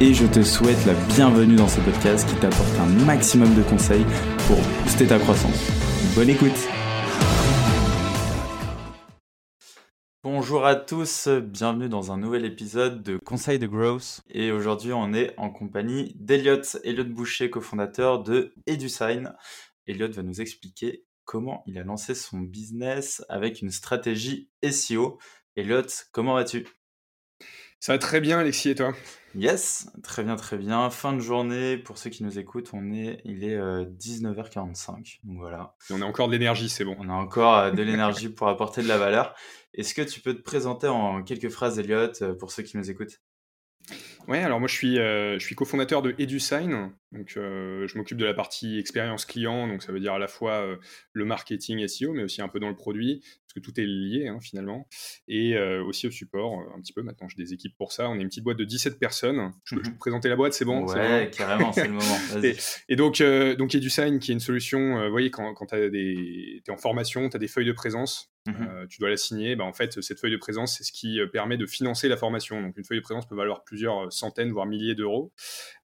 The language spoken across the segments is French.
et je te souhaite la bienvenue dans ce podcast qui t'apporte un maximum de conseils pour booster ta croissance. Bonne écoute Bonjour à tous, bienvenue dans un nouvel épisode de Conseil de Growth et aujourd'hui on est en compagnie d'Eliott, Elliot Boucher, cofondateur de EduSign. Elliot va nous expliquer comment il a lancé son business avec une stratégie SEO. Elliot, comment vas-tu? Ça va très bien Alexis et toi? Yes, très bien, très bien. Fin de journée, pour ceux qui nous écoutent, on est, il est 19h45. Euh, donc voilà. on a encore de l'énergie, c'est bon. On a encore euh, de l'énergie pour apporter de la valeur. Est-ce que tu peux te présenter en quelques phrases, Elliot, euh, pour ceux qui nous écoutent? Ouais, alors moi je suis, je suis cofondateur de EduSign. Donc je m'occupe de la partie expérience client, donc ça veut dire à la fois le marketing SEO, mais aussi un peu dans le produit, que tout est lié hein, finalement, et aussi au support un petit peu. Maintenant j'ai des équipes pour ça. On est une petite boîte de 17 personnes. Je peux, mmh présenter la boîte, c'est bon Ouais, carrément, c'est le moment. et, et, donc, donc EduSign qui est une solution, vous voyez, quand, quand tu es en formation, tu as des feuilles de présence, Mmh tu dois la signer. Bah, en fait, cette feuille de présence, c'est ce qui permet de financer la formation. Donc, une feuille de présence peut valoir plusieurs centaines, voire milliers d'euros.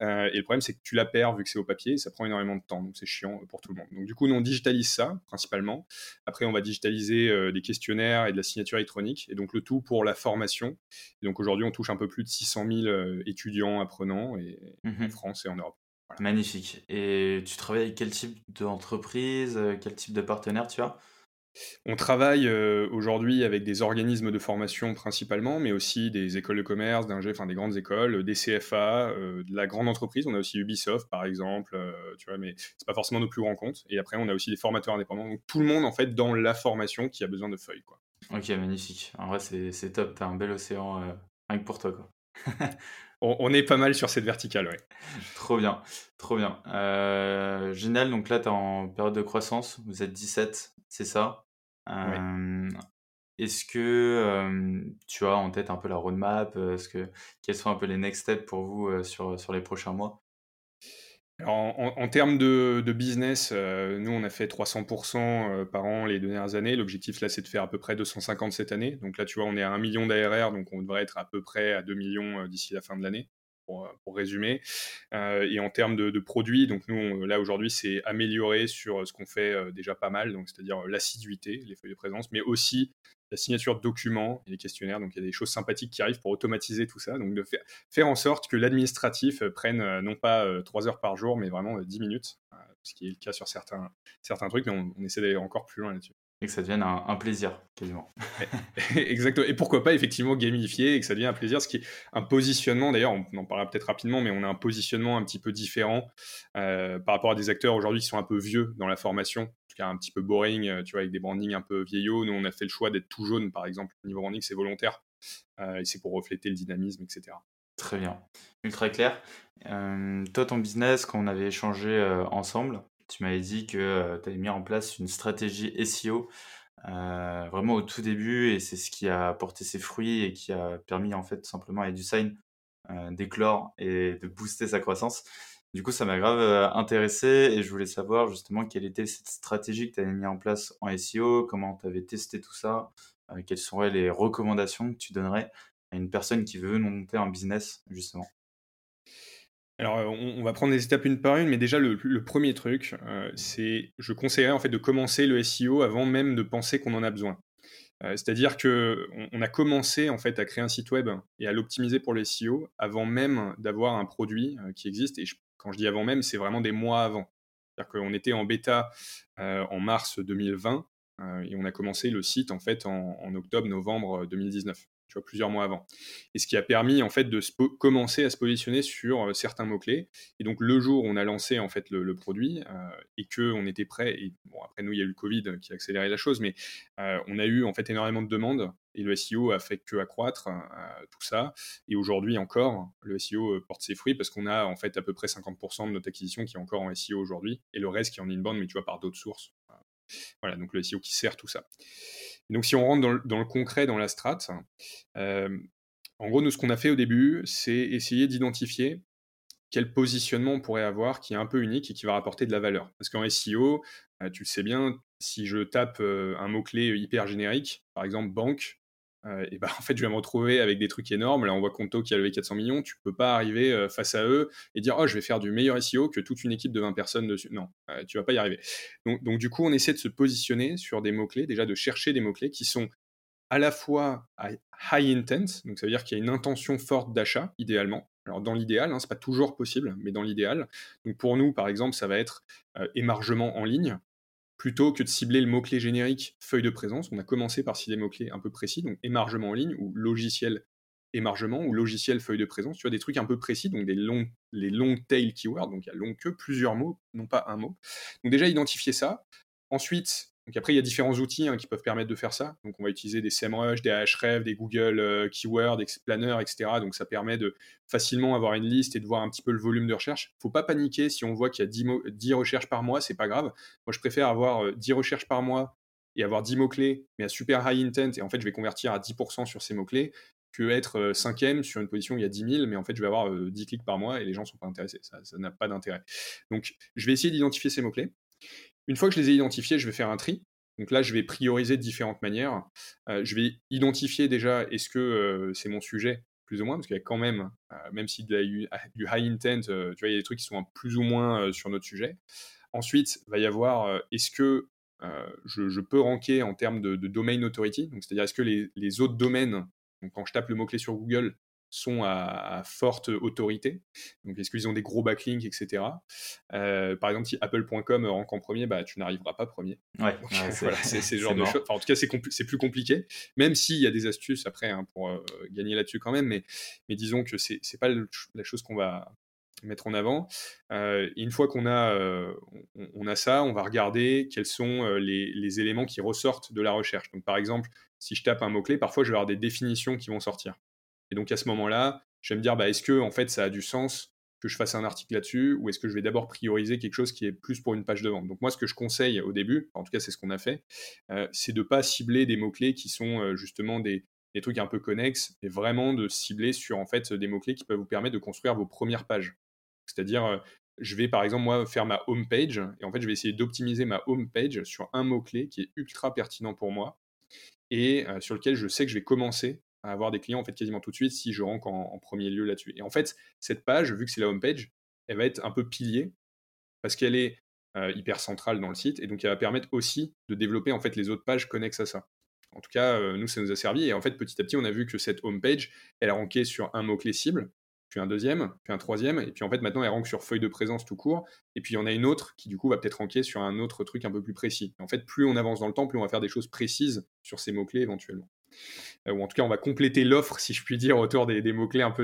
et le problème, c'est que tu la perds vu que c'est au papier. Et ça prend énormément de temps. Donc, c'est chiant pour tout le monde. Donc, du coup, nous, on digitalise ça principalement. Après, on va digitaliser des questionnaires et de la signature électronique. Et donc, le tout pour la formation. Et donc, aujourd'hui, on touche un peu plus de 600 000 étudiants apprenants et, mmh en France et en Europe. Magnifique. Et tu travailles avec quel type d'entreprise, quel type de partenaire tu as? On travaille aujourd'hui avec des organismes de formation principalement, mais aussi des écoles de commerce, enfin des grandes écoles, des CFA, de la grande entreprise. On a aussi Ubisoft par exemple, tu vois, mais c'est pas forcément nos plus grands comptes. Et après, on a aussi des formateurs indépendants. Donc tout le monde en fait dans la formation qui a besoin de feuilles, quoi. Ok, magnifique. En vrai, c'est top. T'as un bel océan rien que pour toi, quoi. on, est pas mal sur cette verticale, ouais. trop bien, trop bien. génial. Donc là, tu es en période de croissance. Vous êtes 17, c'est ça? Est-ce que tu as en tête un peu la roadmap Est-ce que, Quels sont un peu les next steps pour vous sur, sur les prochains mois? En, termes de, business, nous, on a fait 300% par an les dernières années. L'objectif, là, c'est de faire à peu près 250 cette année. Donc là, tu vois, on est à 1 million d'ARR, donc on devrait être à peu près à 2 millions d'ici la fin de l'année. Pour, résumer. et en termes de, produits, donc nous, là aujourd'hui, c'est améliorer sur ce qu'on fait déjà pas mal, donc c'est-à-dire l'assiduité, les feuilles de présence, mais aussi la signature de documents et les questionnaires. Donc il y a des choses sympathiques qui arrivent pour automatiser tout ça. Donc de faire, faire en sorte que l'administratif prenne non pas 3 heures par jour, mais vraiment 10 minutes, ce qui est le cas sur certains, certains trucs, mais on essaie d'aller encore plus loin là-dessus et que ça devienne un, plaisir, quasiment. Exactement. Et pourquoi pas, effectivement, gamifier et que ça devienne un plaisir, ce qui est un positionnement, d'ailleurs, on en parlera peut-être rapidement, mais on a un positionnement un petit peu différent euh, par rapport à des acteurs aujourd'hui qui sont un peu vieux dans la formation, en tout cas un petit peu boring, euh, tu vois, avec des brandings un peu vieillots. Nous, on a fait le choix d'être tout jaune, par exemple. Au niveau branding, c'est volontaire. Euh, et c'est pour refléter le dynamisme, etc. Très bien. Ultra clair. toi, ton business, quand on avait échangé ensemble, tu m'avais dit que tu avais mis en place une stratégie SEO vraiment au tout début et c'est ce qui a porté ses fruits et qui a permis en fait simplement à EduSign d'éclore et de booster sa croissance. Du coup, ça m'a grave intéressé et je voulais savoir justement quelle était cette stratégie que tu avais mis en place en SEO, comment tu avais testé tout ça, quelles seraient les recommandations que tu donnerais à une personne qui veut monter un business justement? Alors, on, va prendre les étapes une par une, mais déjà le, premier truc, euh, c'est, je conseillerais en fait de commencer le SEO avant même de penser qu'on en a besoin. Euh, c'est-à-dire que on, a commencé en fait à créer un site web et à l'optimiser pour le SEO avant même d'avoir un produit euh, qui existe. Et quand je dis avant même, c'est vraiment des mois avant. C'est-à-dire qu'on était en bêta en mars 2020 et on a commencé le site en fait en octobre-novembre 2019 plusieurs mois avant. Et ce qui a permis en fait de commencer à se positionner sur certains mots clés. Et donc le jour où on a lancé en fait le, produit et que on était prêt, et bon après nous il y a eu le Covid qui a accéléré la chose, mais on a eu en fait énormément de demandes et le SEO a fait que accroître tout ça. Et aujourd'hui encore, le SEO porte ses fruits parce qu'on a en fait à peu près 50% de notre acquisition qui est encore en SEO aujourd'hui et le reste qui est en inbound, mais tu vois par d'autres sources. Voilà, donc le SEO qui sert tout ça. Donc si on rentre dans le, concret, dans la strat, euh, en gros, nous, ce qu'on a fait au début, c'est essayer d'identifier quel positionnement on pourrait avoir qui est un peu unique et qui va rapporter de la valeur. Parce qu'en SEO, euh, tu le sais bien, si je tape euh, un mot-clé hyper générique, par exemple banque, euh, et bah, en fait, je vais me retrouver avec des trucs énormes. Là, on voit Conto qui a levé 400 millions. Tu peux pas arriver euh, face à eux et dire Oh, je vais faire du meilleur SEO que toute une équipe de 20 personnes dessus. Non, euh, tu vas pas y arriver. Donc, du coup, on essaie de se positionner sur des mots-clés, déjà de chercher des mots-clés qui sont à la fois high intent, donc ça veut dire qu'il y a une intention forte d'achat, idéalement. Alors dans l'idéal, hein, c'est pas toujours possible, mais dans l'idéal. Donc pour nous, par exemple, ça va être émargement en ligne plutôt que de cibler le mot-clé générique feuille de présence, on a commencé par cibler des mots-clés un peu précis, donc émargement en ligne ou logiciel émargement ou logiciel feuille de présence, tu vois, des trucs un peu précis, donc des longs, les long tail keywords, donc il y a long que, plusieurs mots, non pas un mot. Donc déjà identifier ça. Ensuite, donc après, il y a différents outils hein, qui peuvent permettre de faire ça. Donc on va utiliser des SEMrush, des Ahrefs, des Google euh, Keywords, Explainer, etc. Donc ça permet de facilement avoir une liste et de voir un petit peu le volume de recherche. Faut pas paniquer si on voit qu'il y a 10, recherches par mois, c'est pas grave. Moi, je préfère avoir 10 euh, recherches par mois et avoir 10 mots-clés, mais à super high intent, et en fait, je vais convertir à 10% sur ces mots-clés, que être euh, cinquième sur une position où il y a 10 000, mais en fait, je vais avoir 10 clics par mois et les gens sont pas intéressés. Ça n'a pas d'intérêt. Donc, je vais essayer d'identifier ces mots-clés. Une fois que je les ai identifiés, je vais faire un tri. Donc là, je vais prioriser de différentes manières. Euh, je vais identifier déjà est-ce que euh, c'est mon sujet, plus ou moins, parce qu'il y a quand même, euh, même s'il y a eu du high intent, tu vois, il y a des trucs qui sont plus ou moins sur notre sujet. Ensuite, il va y avoir est-ce que je, peux ranker en termes de, domain authority, c'est-à-dire est-ce que les, autres domaines, quand je tape le mot-clé sur Google, sont à, forte autorité. Donc, est-ce qu'ils ont des gros backlinks, etc. Euh, par exemple, si Apple.com rank en premier, bah, tu n'arriveras pas premier. Ouais, voilà, c'est ce genre de choses. en tout cas, c'est plus compliqué, même s'il y a des astuces après hein, pour euh, gagner là-dessus quand même. Mais, mais disons que c'est pas la chose qu'on va mettre en avant. Euh, une fois qu'on a, on, a ça, on va regarder quels sont les, les, éléments qui ressortent de la recherche. Donc, par exemple, si je tape un mot-clé, parfois je vais avoir des définitions qui vont sortir. Et donc à ce moment-là, je vais me dire, bah, est-ce que en fait ça a du sens que je fasse un article là-dessus, ou est-ce que je vais d'abord prioriser quelque chose qui est plus pour une page de vente? Donc moi, ce que je conseille au début, en tout cas c'est ce qu'on a fait, euh, c'est de ne pas cibler des mots-clés qui sont euh, justement des, trucs un peu connexes, mais vraiment de cibler sur en fait des mots-clés qui peuvent vous permettre de construire vos premières pages. C'est-à-dire, euh, je vais par exemple moi faire ma home page, et en fait je vais essayer d'optimiser ma home page sur un mot-clé qui est ultra pertinent pour moi, et sur lequel je sais que je vais commencer à avoir des clients en fait quasiment tout de suite si je rank en, premier lieu là-dessus. Et en fait, cette page, vu que c'est la home page, elle va être un peu pilier parce qu'elle est euh, hyper centrale dans le site et donc elle va permettre aussi de développer en fait les autres pages connexes à ça. En tout cas, euh, nous ça nous a servi et en fait petit à petit on a vu que cette home page, elle a ranké sur un mot clé cible, puis un deuxième, puis un troisième et puis en fait maintenant elle rank sur feuille de présence tout court et puis il y en a une autre qui du coup va peut-être ranker sur un autre truc un peu plus précis. en fait, plus on avance dans le temps, plus on va faire des choses précises sur ces mots clés éventuellement. Euh, ou en tout cas on va compléter l'offre, si je puis dire, autour des, mots-clés un.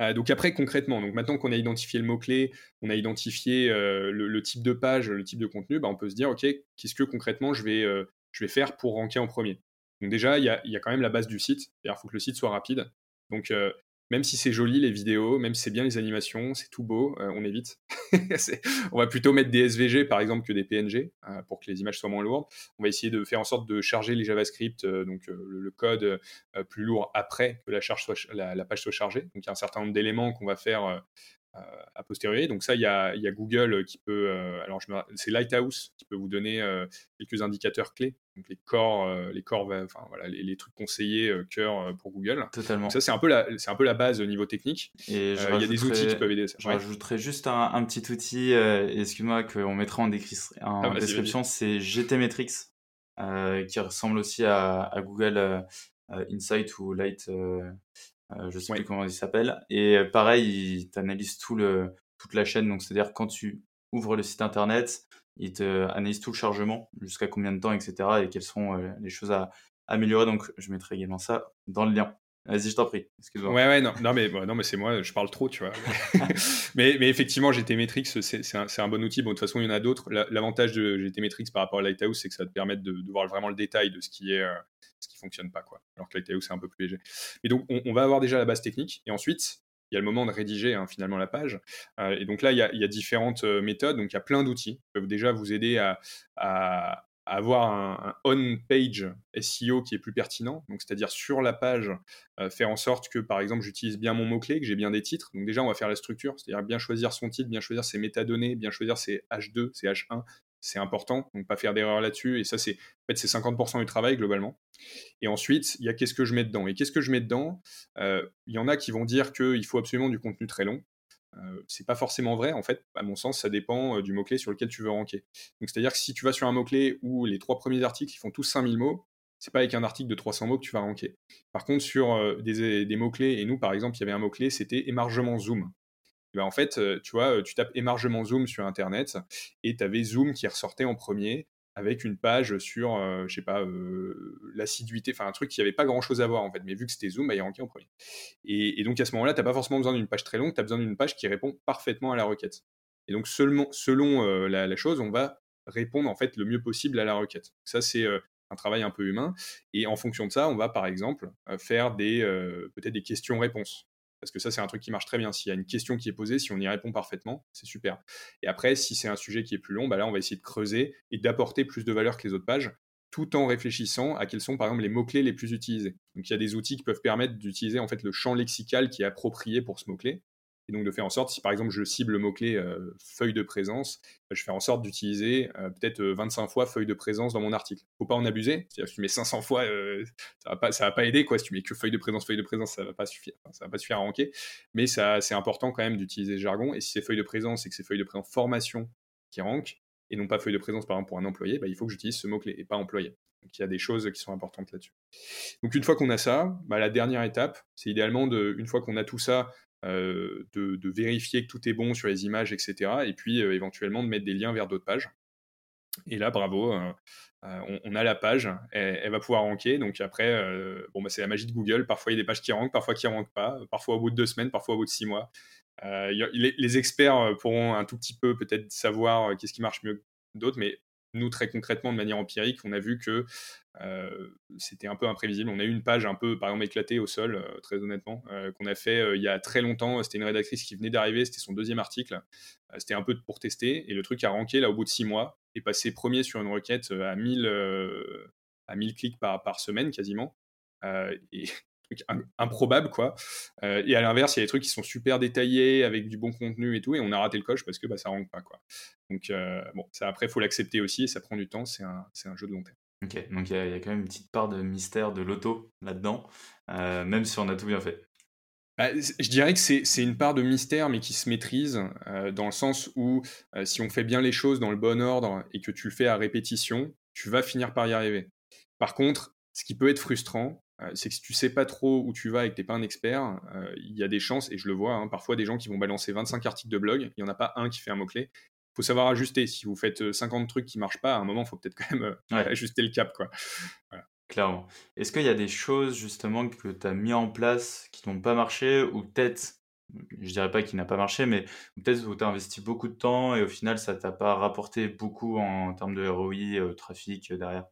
Euh, donc après concrètement, maintenant qu'on a identifié le mot-clé, on a identifié euh, le, type de page, le type de contenu, bah, on peut se dire, ok, qu'est-ce que concrètement je vais, faire pour ranker en premier? Donc déjà, il y a, y a, quand même la base du site, il faut que le site soit rapide. Donc même si c'est joli les vidéos, même si c'est bien les animations, c'est tout beau, euh, on évite. on va plutôt mettre des SVG par exemple que des PNG euh, pour que les images soient moins lourdes. On va essayer de faire en sorte de charger les JavaScript, euh, donc le, code plus lourd après que la, page soit chargée. Donc il y a un certain nombre d'éléments qu'on va faire a posteriori. Donc ça, il y a, Google qui peut, alors c'est Lighthouse qui peut vous donner quelques indicateurs clés donc les corps, euh, les corps, enfin voilà, les, trucs conseillés euh, cœur euh, pour Google. Totalement. ça c'est un peu la, c'est un peu la base au niveau technique. Et il y a des outils qui peuvent aider. Ça. Je rajouterais juste un, petit outil, excuse-moi, qu'on mettra en, en ah, description, c'est GTmetrix, qui ressemble aussi à, Google Insight ou Light, je sais plus comment il s'appelle. Et pareil, il t'analyse tout le, toute la chaîne, donc c'est-à-dire quand tu ouvres le site internet, il te analyse tout le chargement, jusqu'à combien de temps, etc. et quelles sont euh, les choses à, améliorer. Donc, je mettrai également ça dans le lien. Vas-y, je t'en prie. Excuse-moi. Ouais, ouais, non, non mais, non, mais c'est moi, je parle trop, tu vois. mais, mais effectivement, GTmetrix, c'est un, un, bon outil. Bon, de toute façon, il y en a d'autres. L'avantage de GTmetrix par rapport à Lighthouse, c'est que ça te permet de, de, voir vraiment le détail de ce qui est, euh, ce qui fonctionne pas, quoi. Alors que Lighthouse, c'est un peu plus léger. Et donc, on, va avoir déjà la base technique. Et ensuite, il y a le moment de rédiger hein, finalement la page. Euh, et donc là, il y a, il y a différentes euh, méthodes. Donc, il y a plein d'outils qui peuvent déjà vous aider à, à, avoir un, on-page SEO qui est plus pertinent, c'est-à-dire sur la page, euh, faire en sorte que par exemple j'utilise bien mon mot-clé, que j'ai bien des titres. Donc déjà on va faire la structure, c'est-à-dire bien choisir son titre, bien choisir ses métadonnées, bien choisir ses H2, ses H1, c'est important, donc pas faire d'erreur là-dessus. Et ça c'est en fait c'est 50% du travail globalement. Et ensuite il y a qu'est-ce que je mets dedans. Et qu'est-ce que je mets dedans? Euh, Il y en a qui vont dire qu'il faut absolument du contenu très long. Euh, c'est pas forcément vrai, en fait, à mon sens, ça dépend euh, du mot-clé sur lequel tu veux ranker. Donc, c'est-à-dire que si tu vas sur un mot-clé où les trois premiers articles ils font tous 5000 mots, c'est pas avec un article de 300 mots que tu vas ranker. Par contre, sur euh, des, mots-clés, et nous, par exemple, il y avait un mot-clé, c'était émargement zoom. Et ben, en fait, tu vois, tu tapes émargement zoom sur Internet et tu avais zoom qui ressortait en premier avec une page sur, euh, je sais pas, euh, l'assiduité, enfin un truc qui avait pas grand chose à voir en fait, mais vu que c'était Zoom, bah, il ranké en premier. Et, donc à ce moment-là, tu n'as pas forcément besoin d'une page très longue, tu as besoin d'une page qui répond parfaitement à la requête. Et donc seulement, selon euh, la, chose, on va répondre en fait le mieux possible à la requête. Ça c'est un travail un peu humain. Et en fonction de ça, on va par exemple faire des peut-être des questions-réponses. Parce que ça, c'est un truc qui marche très bien. S'il y a une question qui est posée, si on y répond parfaitement, c'est super. Et après, si c'est un sujet qui est plus long, bah là, on va essayer de creuser et d'apporter plus de valeur que les autres pages, tout en réfléchissant à quels sont, par exemple, les mots-clés les plus utilisés. Donc, il y a des outils qui peuvent permettre d'utiliser en fait le champ lexical qui est approprié pour ce mot-clé et donc de faire en sorte, si par exemple je cible le mot-clé euh, feuille de présence, je fais en sorte d'utiliser euh, peut-être 25 euh, fois feuille de présence dans mon article. Faut pas en abuser, c'est-à-dire si tu mets 500 fois, ça va pas, ça va pas aider quoi. Si tu mets que feuille de présence, feuille de présence, ça va pas suffire, ça va pas suffire à ranker. Mais ça, c'est important quand même d'utiliser jargon. Et si c'est feuille de présence et que c'est feuille de présence formation qui rank et non pas feuille de présence par exemple pour un employé, bah, il faut que j'utilise ce mot-clé et pas employé. Donc il y a des choses qui sont importantes là-dessus. Donc une fois qu'on a ça, bah, la dernière étape, c'est idéalement de, une fois qu'on a tout ça, euh, de, vérifier que tout est bon sur les images, etc. Et puis euh, éventuellement de mettre des liens vers d'autres pages. Et là, bravo, euh, on, a la page, elle, va pouvoir ranker. Donc après, bon, bah, c'est la magie de Google. Parfois, il y a des pages qui rankent, parfois qui ne rankent pas, parfois au bout de deux semaines, parfois au bout de six mois. les, les, experts pourront un tout petit peu peut-être savoir qu'est-ce qui marche mieux que d'autres, mais nous, très concrètement, de manière empirique, on a vu que euh, c'était un peu imprévisible. On a eu une page un peu, par exemple, éclatée au sol, euh, très honnêtement, euh, qu'on a fait il y a très longtemps. C'était une rédactrice qui venait d'arriver, c'était son deuxième article. c'était un peu pour tester, et le truc a ranké là au bout de six mois, et passé premier sur une requête à 1000, à 1000 clics par, semaine quasiment. Improbable quoi. et à l'inverse, il y a des trucs qui sont super détaillés avec du bon contenu et tout, et on a raté le coche parce que bah, ça rentre pas quoi. Donc bon, ça après faut l'accepter aussi, et ça prend du temps, c'est un, un, jeu de long terme. Ok, donc il y, a quand même une petite part de mystère de l'auto là-dedans, même si on a tout bien fait. Bah, je dirais que c'est une part de mystère, mais qui se maîtrise, dans le sens où si on fait bien les choses dans le bon ordre et que tu le fais à répétition, tu vas finir par y arriver. Par contre, ce qui peut être frustrant, euh, c'est que si tu sais pas trop où tu vas et que t'es pas un expert, euh, il y a des chances, et je le vois, hein, parfois des gens qui vont balancer 25 articles de blog, il n'y en a pas un qui fait un mot-clé. Il faut savoir ajuster. Si vous faites 50 euh, trucs qui marchent pas, à un moment, il faut peut-être quand même ajuster le cap. Quoi. Clairement. Est-ce qu'il y a des choses justement que tu as mis en place qui n'ont pas marché ou peut-être, je dirais pas qu'il n'a pas marché, mais peut-être où tu as investi beaucoup de temps et au final ça t'a pas rapporté beaucoup en, termes de ROI, trafic derrière?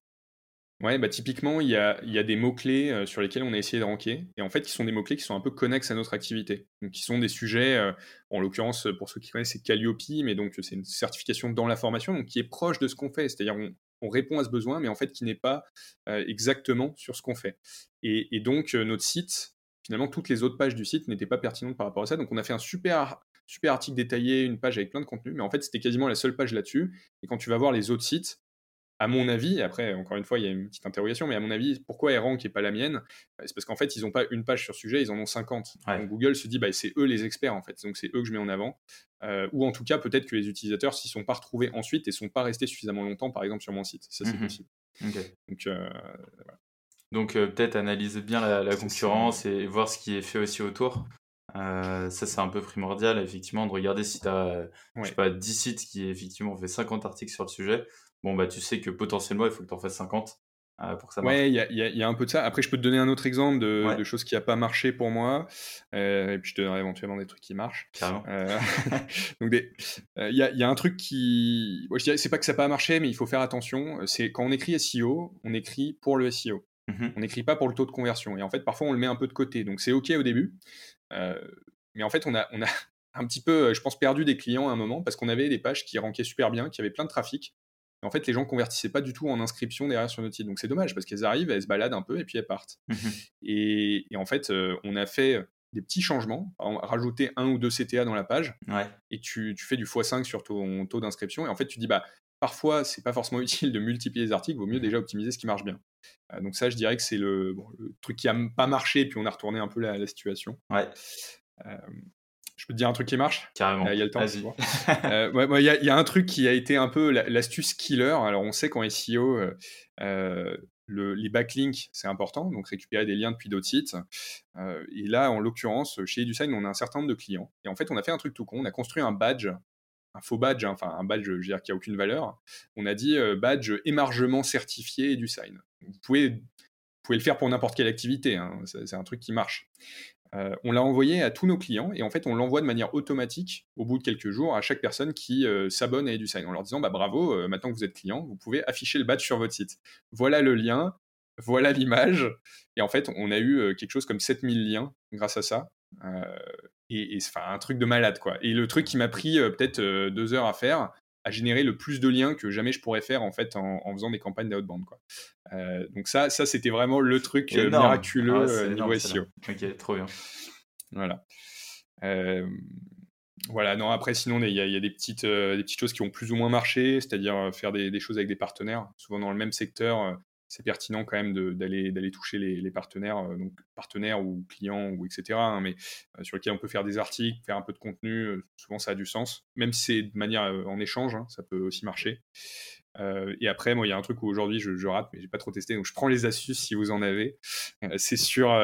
Ouais, bah typiquement, il y a, des mots-clés euh, sur lesquels on a essayé de ranker, et en fait, qui sont des mots-clés qui sont un peu connexes à notre activité. Donc, qui sont des sujets, euh, en l'occurrence, pour ceux qui connaissent, c'est Calliope, mais donc c'est une certification dans la formation, donc qui est proche de ce qu'on fait. C'est-à-dire, on, on, répond à ce besoin, mais en fait, qui n'est pas euh, exactement sur ce qu'on fait. Et, et donc, notre site, finalement, toutes les autres pages du site n'étaient pas pertinentes par rapport à ça. Donc, on a fait un super super article détaillé, une page avec plein de contenu, mais en fait, c'était quasiment la seule page là-dessus. Et quand tu vas voir les autres sites, à mon avis, après, encore une fois, il y a une petite interrogation, mais à mon avis, pourquoi Errant qui n'est pas la mienne bah, C'est parce qu'en fait, ils n'ont pas une page sur sujet, ils en ont 50. Donc Google se dit, bah, c'est eux les experts, en fait. Donc c'est eux que je mets en avant. Euh, ou en tout cas, peut-être que les utilisateurs s'y sont pas retrouvés ensuite et sont pas restés suffisamment longtemps, par exemple, sur mon site. Ça, c'est mmh possible. Donc, euh, Donc euh, peut-être analyser bien la, concurrence et voir ce qui est fait aussi autour. ça, c'est un peu primordial, effectivement, de regarder si tu as, je sais pas, 10 sites qui, effectivement, ont fait 50 articles sur le sujet bon, bah, tu sais que potentiellement, il faut que tu en fasses 50. pour que ça marche. Ouais, il y a, un peu de ça. Après, je peux te donner un autre exemple de, choses qui n'ont pas marché pour moi. et puis, je te donnerai éventuellement des trucs qui marchent. Carrément. donc, il y, a, un truc qui. c'est pas que ça n'a pas marché, mais il faut faire attention. C'est quand on écrit SEO, on écrit pour le SEO. Mmh on n'écrit pas pour le taux de conversion. Et en fait, parfois, on le met un peu de côté. Donc, c'est OK au début. mais en fait, on a, on a un petit peu, je pense, perdu des clients à un moment parce qu'on avait des pages qui rankaient super bien, qui avaient plein de trafic. En fait, les gens convertissaient pas du tout en inscription derrière sur notre site. Donc, c'est dommage parce qu'elles arrivent, elles se baladent un peu et puis elles partent. Mmh et, en fait, on a fait des petits changements, rajouter un ou deux CTA dans la page, et tu, fais du x5 sur ton taux d'inscription. Et en fait, tu dis, bah, parfois, c'est pas forcément utile de multiplier les articles, vaut mieux mmh déjà optimiser ce qui marche bien. Euh, donc ça, je dirais que c'est le, truc qui a pas marché, puis on a retourné un peu la, situation. Ouais. Euh, je peux te dire un truc qui marche? Carrément. Il y a le temps. Euh, il y, a un truc qui a été un peu l'astuce killer. Alors, on sait qu'en SEO, le, les backlinks, c'est important, donc récupérer des liens depuis d'autres sites. et là, en l'occurrence, chez EduSign, on a un certain nombre de clients. Et en fait, on a fait un truc tout con. On a construit un badge un faux badge, hein, enfin un badge, je veux dire, qui a aucune valeur. On a dit euh, badge émargement certifié du sign. Vous pouvez, vous pouvez le faire pour n'importe quelle activité, hein, c'est un truc qui marche. Euh, on l'a envoyé à tous nos clients et en fait on l'envoie de manière automatique au bout de quelques jours à chaque personne qui euh, s'abonne à EduSign en leur disant bah bravo, maintenant que vous êtes client, vous pouvez afficher le badge sur votre site. Voilà le lien, voilà l'image et en fait on a eu quelque chose comme 7000 liens grâce à ça et, enfin un truc de malade quoi. Et le truc qui m'a pris euh, peut-être euh, deux heures à faire a généré le plus de liens que jamais je pourrais faire en fait en, faisant des campagnes d'outbound quoi. Euh, donc ça, ça c'était vraiment le truc miraculeux ah, niveau SEO. Ok, trop bien. Voilà. voilà, non, après, sinon, il y, a, des, petites, des petites choses qui ont plus ou moins marché, c'est-à-dire faire des, des, choses avec des partenaires, souvent dans le même secteur c'est pertinent quand même d'aller toucher les, partenaires, euh, donc partenaires ou clients ou etc. Hein, mais euh, sur lesquels on peut faire des articles, faire un peu de contenu. Euh, souvent, ça a du sens, même si c'est de manière en échange, hein, ça peut aussi marcher. et après, moi, il y a un truc où aujourd'hui je, rate, mais j'ai pas trop testé, donc je prends les astuces si vous en avez. c'est sur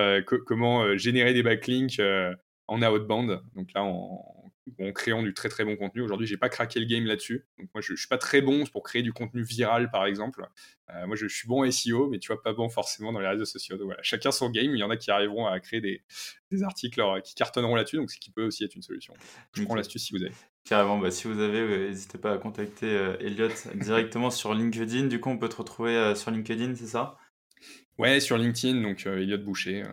comment générer des backlinks en outbound. Donc là, en, en créant du très très bon contenu. Aujourd'hui, j'ai pas craqué le game là-dessus. Donc moi, je, je, suis pas très bon pour créer du contenu viral, par exemple. Euh, moi, je, suis bon en SEO, mais tu vois, pas bon forcément dans les réseaux sociaux. Donc voilà, chacun son game. Il y en a qui arriveront à créer des, articles qui cartonneront là-dessus, donc ce qui peut aussi être une solution. Je prends l'astuce si vous avez. Carrément, bah, si vous avez, n'hésitez pas à contacter euh, Elliot directement sur LinkedIn. Du coup, on peut te retrouver euh, sur LinkedIn, c'est ça? Ouais, sur LinkedIn, donc Elliot Boucher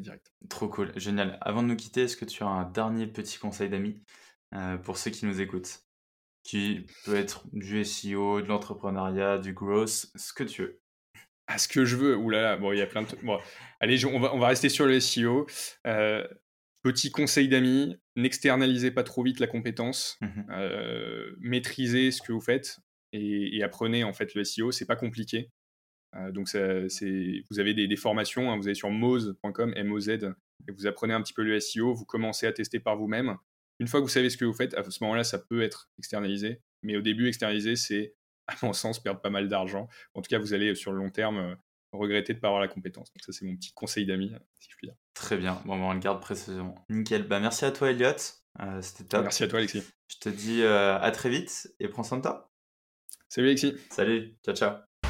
direct. Trop cool, génial. Avant de nous quitter, est-ce que tu as un dernier petit conseil d'amis euh, pour ceux qui nous écoutent? Qui peut être du SEO, de l'entrepreneuriat, du growth, ce que tu veux. À ce que je veux, oulala, bon, il y a plein de. Bon, allez, on va, on va rester sur le SEO. Euh, petit conseil d'amis, n'externalisez pas trop vite la compétence, mmh euh, maîtrisez ce que vous faites et, et, apprenez en fait le SEO, c'est pas compliqué. Euh, donc, vous avez des, formations, hein, vous allez sur moz.com, M-O-Z, et vous apprenez un petit peu le SEO, vous commencez à tester par vous-même. Une fois que vous savez ce que vous faites, à ce moment-là, ça peut être externalisé. Mais au début, externaliser, c'est, à mon sens, perdre pas mal d'argent. En tout cas, vous allez, sur le long terme, euh, regretter de ne pas avoir la compétence. Donc ça, c'est mon petit conseil d'amis, si je puis dire. Très bien. Bon, ben, on le garde précisément. Nickel. Bah, merci à toi, Elliot. Euh, c'était top. Merci à toi, Alexis. Je te dis à très vite et prends soin de toi. Salut, Alexis. Salut. Ciao, ciao.